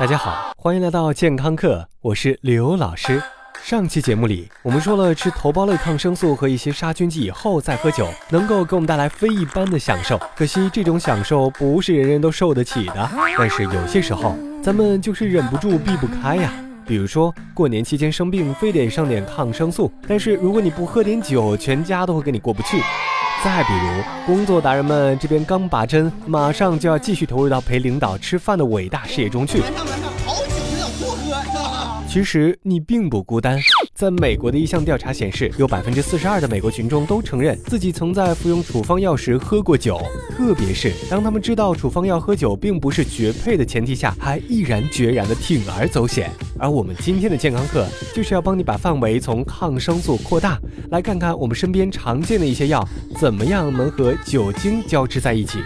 大家好，欢迎来到健康课，我是刘老师。上期节目里，我们说了吃头孢类抗生素和一些杀菌剂以后再喝酒，能够给我们带来非一般的享受。可惜这种享受不是人人都受得起的。但是有些时候，咱们就是忍不住避不开呀。比如说过年期间生病，非得上点抗生素，但是如果你不喝点酒，全家都会跟你过不去。再比如，工作达人们这边刚拔针，马上就要继续投入到陪领导吃饭的伟大事业中去。其实你并不孤单，在美国的一项调查显示，有百分之四十二的美国群众都承认自己曾在服用处方药时喝过酒，特别是当他们知道处方药喝酒并不是绝配的前提下，还毅然决然的铤而走险。而我们今天的健康课就是要帮你把范围从抗生素扩大，来看看我们身边常见的一些药怎么样能和酒精交织在一起，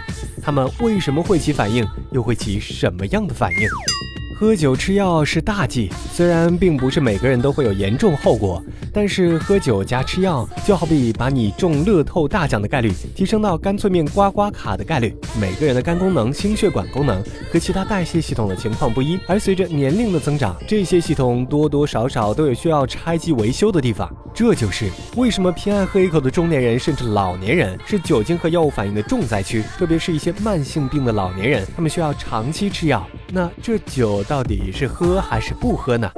它们为什么会起反应，又会起什么样的反应？喝酒吃药是大忌，虽然并不是每个人都会有严重后果，但是喝酒加吃药就好比把你中乐透大奖的概率提升到干脆面刮刮卡的概率。每个人的肝功能、心血管功能和其他代谢系统的情况不一，而随着年龄的增长，这些系统多多少少都有需要拆机维修的地方。这就是为什么偏爱喝一口的中年人甚至老年人是酒精和药物反应的重灾区，特别是一些慢性病的老年人，他们需要长期吃药。那这酒到底是喝还是不喝呢？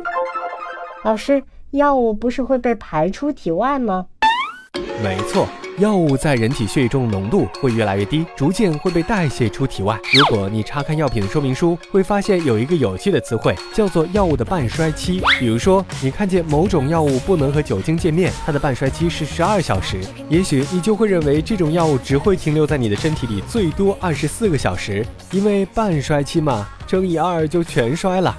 老师，药物不是会被排出体外吗？没错。药物在人体血液中浓度会越来越低，逐渐会被代谢出体外。如果你查看药品的说明书，会发现有一个有趣的词汇，叫做药物的半衰期。比如说，你看见某种药物不能和酒精见面，它的半衰期是十二小时，也许你就会认为这种药物只会停留在你的身体里最多二十四个小时，因为半衰期嘛，乘以二就全衰了。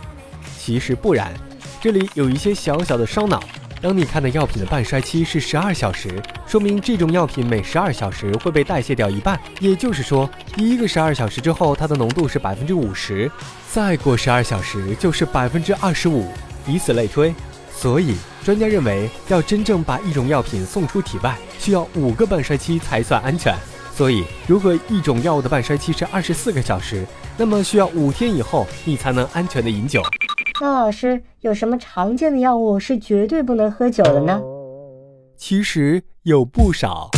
其实不然，这里有一些小小的烧脑。当你看的药品的半衰期是十二小时，说明这种药品每十二小时会被代谢掉一半，也就是说，第一个十二小时之后，它的浓度是百分之五十，再过十二小时就是百分之二十五，以此类推。所以，专家认为，要真正把一种药品送出体外，需要五个半衰期才算安全。所以，如果一种药物的半衰期是二十四个小时，那么需要五天以后，你才能安全的饮酒。那老师有什么常见的药物是绝对不能喝酒的呢？其实有不少。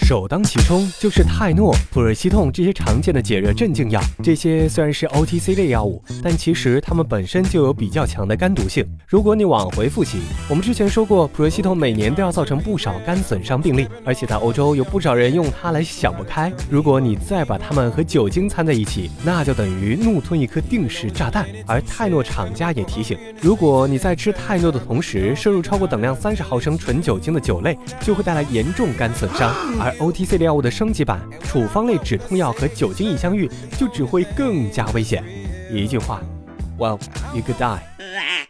首当其冲就是泰诺、普瑞西痛这些常见的解热镇静药。这些虽然是 OTC 类药物，但其实它们本身就有比较强的肝毒性。如果你往回复习，我们之前说过，普瑞西痛每年都要造成不少肝损伤病例，而且在欧洲有不少人用它来想不开。如果你再把它们和酒精掺在一起，那就等于怒吞一颗定时炸弹。而泰诺厂家也提醒，如果你在吃泰诺的同时摄入超过等量三十毫升纯酒精的酒类，就会带来严重肝损伤。而而 OTC 药物的升级版处方类止痛药和酒精一相遇，就只会更加危险。一句话，Well you could die。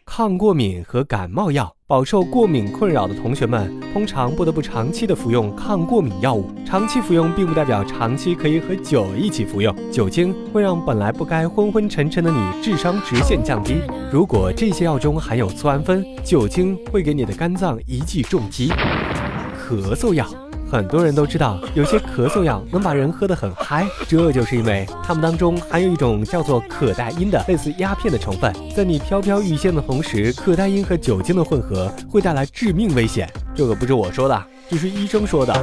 抗过敏和感冒药，饱受过敏困扰的同学们，通常不得不长期的服用抗过敏药物。长期服用并不代表长期可以和酒一起服用。酒精会让本来不该昏昏沉沉的你智商直线降低。如果这些药中含有醋胺酚，酒精会给你的肝脏一记重击。咳嗽药。很多人都知道，有些咳嗽药能把人喝得很嗨，这就是因为它们当中含有一种叫做可待因的类似鸦片的成分。在你飘飘欲仙的同时，可待因和酒精的混合会带来致命危险。这个不是我说的，这是医生说的。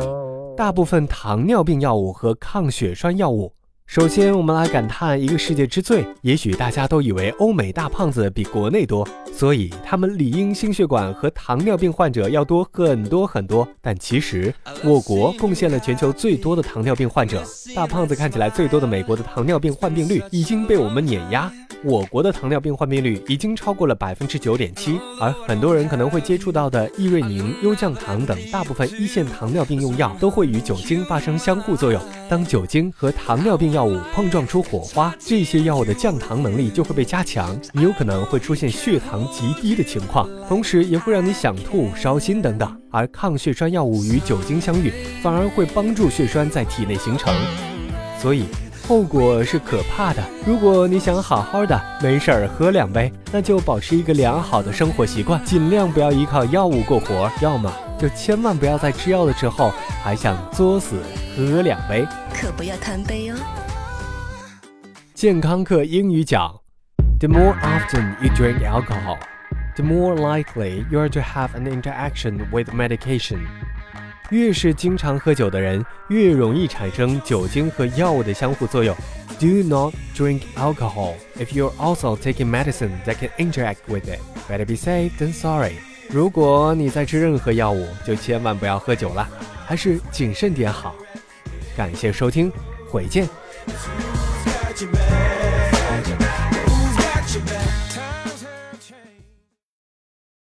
大部分糖尿病药物和抗血栓药物。首先，我们来感叹一个世界之最。也许大家都以为欧美大胖子比国内多，所以他们理应心血管和糖尿病患者要多很多很多。但其实，我国贡献了全球最多的糖尿病患者。大胖子看起来最多的美国的糖尿病患病率已经被我们碾压。我国的糖尿病患病率已经超过了百分之九点七，而很多人可能会接触到的易瑞宁、优降糖等大部分一线糖尿病用药，都会与酒精发生相互作用。当酒精和糖尿病药物碰撞出火花，这些药物的降糖能力就会被加强，你有可能会出现血糖极低的情况，同时也会让你想吐、烧心等等。而抗血栓药物与酒精相遇，反而会帮助血栓在体内形成，所以。后果是可怕的。如果你想好好的没事儿喝两杯，那就保持一个良好的生活习惯，尽量不要依靠药物过活。要么就千万不要在吃药的时候还想作死喝两杯，可不要贪杯哦。健康课英语讲 The more often you drink alcohol, the more likely you are to have an interaction with medication. 越是经常喝酒的人，越容易产生酒精和药物的相互作用。Do not drink alcohol if you're also taking medicine that can interact with it. Better be safe than sorry. 如果你在吃任何药物，就千万不要喝酒了，还是谨慎点好。感谢收听，回见。